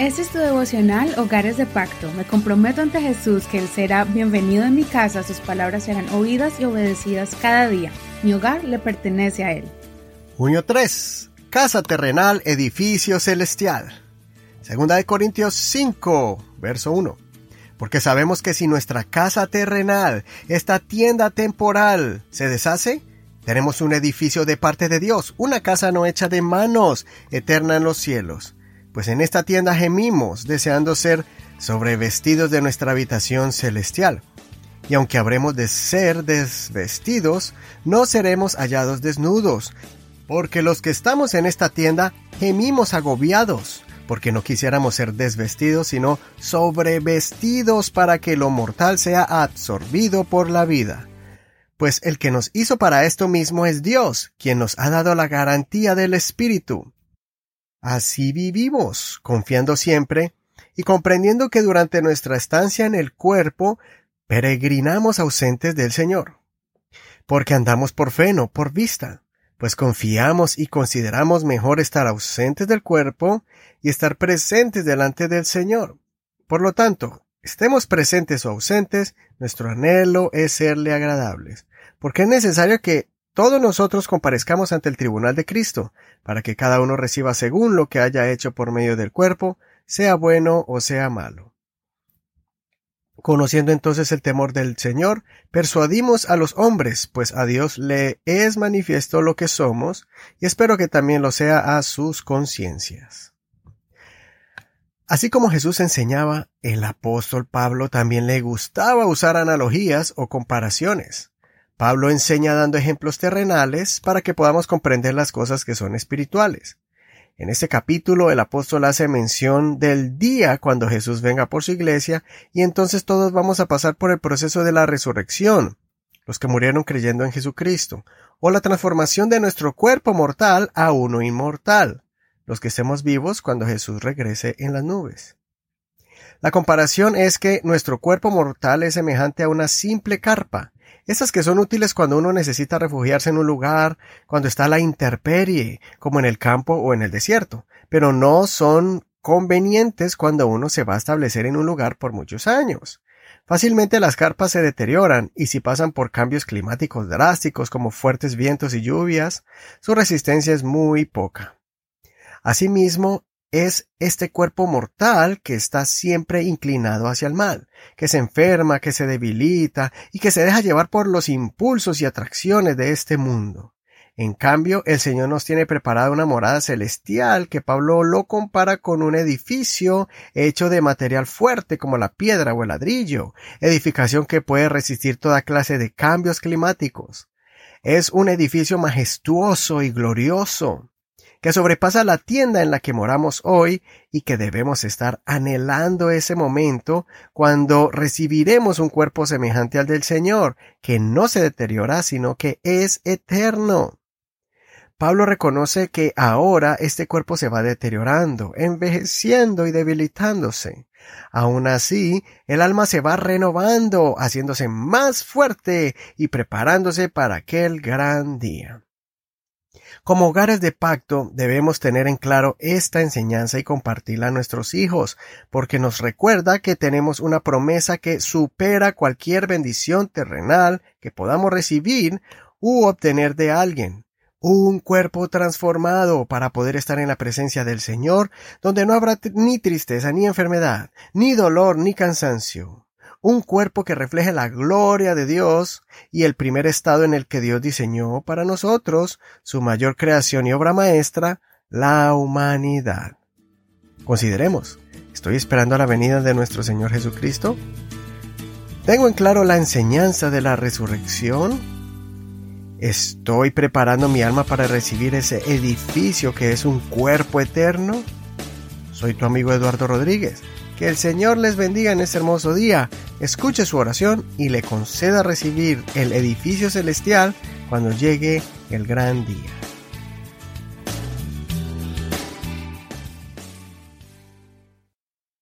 Este es tu devocional Hogares de Pacto. Me comprometo ante Jesús que Él será bienvenido en mi casa, sus palabras serán oídas y obedecidas cada día. Mi hogar le pertenece a Él. Junio 3. Casa terrenal, edificio celestial. Segunda de Corintios 5, verso 1. Porque sabemos que si nuestra casa terrenal, esta tienda temporal, se deshace, tenemos un edificio de parte de Dios, una casa no hecha de manos, eterna en los cielos pues en esta tienda gemimos, deseando ser sobrevestidos de nuestra habitación celestial. Y aunque habremos de ser desvestidos, no seremos hallados desnudos, porque los que estamos en esta tienda gemimos agobiados, porque no quisiéramos ser desvestidos, sino sobrevestidos para que lo mortal sea absorbido por la vida. Pues el que nos hizo para esto mismo es Dios, quien nos ha dado la garantía del Espíritu. Así vivimos, confiando siempre y comprendiendo que durante nuestra estancia en el cuerpo peregrinamos ausentes del Señor. Porque andamos por fe, no por vista, pues confiamos y consideramos mejor estar ausentes del cuerpo y estar presentes delante del Señor. Por lo tanto, estemos presentes o ausentes, nuestro anhelo es serle agradables, porque es necesario que todos nosotros comparezcamos ante el tribunal de Cristo, para que cada uno reciba según lo que haya hecho por medio del cuerpo, sea bueno o sea malo. Conociendo entonces el temor del Señor, persuadimos a los hombres, pues a Dios le es manifiesto lo que somos, y espero que también lo sea a sus conciencias. Así como Jesús enseñaba, el apóstol Pablo también le gustaba usar analogías o comparaciones. Pablo enseña dando ejemplos terrenales para que podamos comprender las cosas que son espirituales. En este capítulo el apóstol hace mención del día cuando Jesús venga por su iglesia y entonces todos vamos a pasar por el proceso de la resurrección, los que murieron creyendo en Jesucristo, o la transformación de nuestro cuerpo mortal a uno inmortal, los que estemos vivos cuando Jesús regrese en las nubes. La comparación es que nuestro cuerpo mortal es semejante a una simple carpa, esas que son útiles cuando uno necesita refugiarse en un lugar, cuando está la intemperie, como en el campo o en el desierto, pero no son convenientes cuando uno se va a establecer en un lugar por muchos años. Fácilmente las carpas se deterioran y si pasan por cambios climáticos drásticos como fuertes vientos y lluvias, su resistencia es muy poca. Asimismo, es este cuerpo mortal que está siempre inclinado hacia el mal, que se enferma, que se debilita y que se deja llevar por los impulsos y atracciones de este mundo. En cambio, el Señor nos tiene preparada una morada celestial que Pablo lo compara con un edificio hecho de material fuerte como la piedra o el ladrillo, edificación que puede resistir toda clase de cambios climáticos. Es un edificio majestuoso y glorioso, que sobrepasa la tienda en la que moramos hoy y que debemos estar anhelando ese momento cuando recibiremos un cuerpo semejante al del Señor, que no se deteriora, sino que es eterno. Pablo reconoce que ahora este cuerpo se va deteriorando, envejeciendo y debilitándose. Aun así, el alma se va renovando, haciéndose más fuerte y preparándose para aquel gran día. Como hogares de pacto debemos tener en claro esta enseñanza y compartirla a nuestros hijos, porque nos recuerda que tenemos una promesa que supera cualquier bendición terrenal que podamos recibir u obtener de alguien. Un cuerpo transformado para poder estar en la presencia del Señor, donde no habrá ni tristeza, ni enfermedad, ni dolor, ni cansancio un cuerpo que refleje la gloria de Dios y el primer estado en el que Dios diseñó para nosotros, su mayor creación y obra maestra, la humanidad. Consideremos, ¿estoy esperando a la venida de nuestro Señor Jesucristo? ¿Tengo en claro la enseñanza de la resurrección? ¿Estoy preparando mi alma para recibir ese edificio que es un cuerpo eterno? Soy tu amigo Eduardo Rodríguez. Que el Señor les bendiga en este hermoso día, escuche su oración y le conceda recibir el edificio celestial cuando llegue el gran día.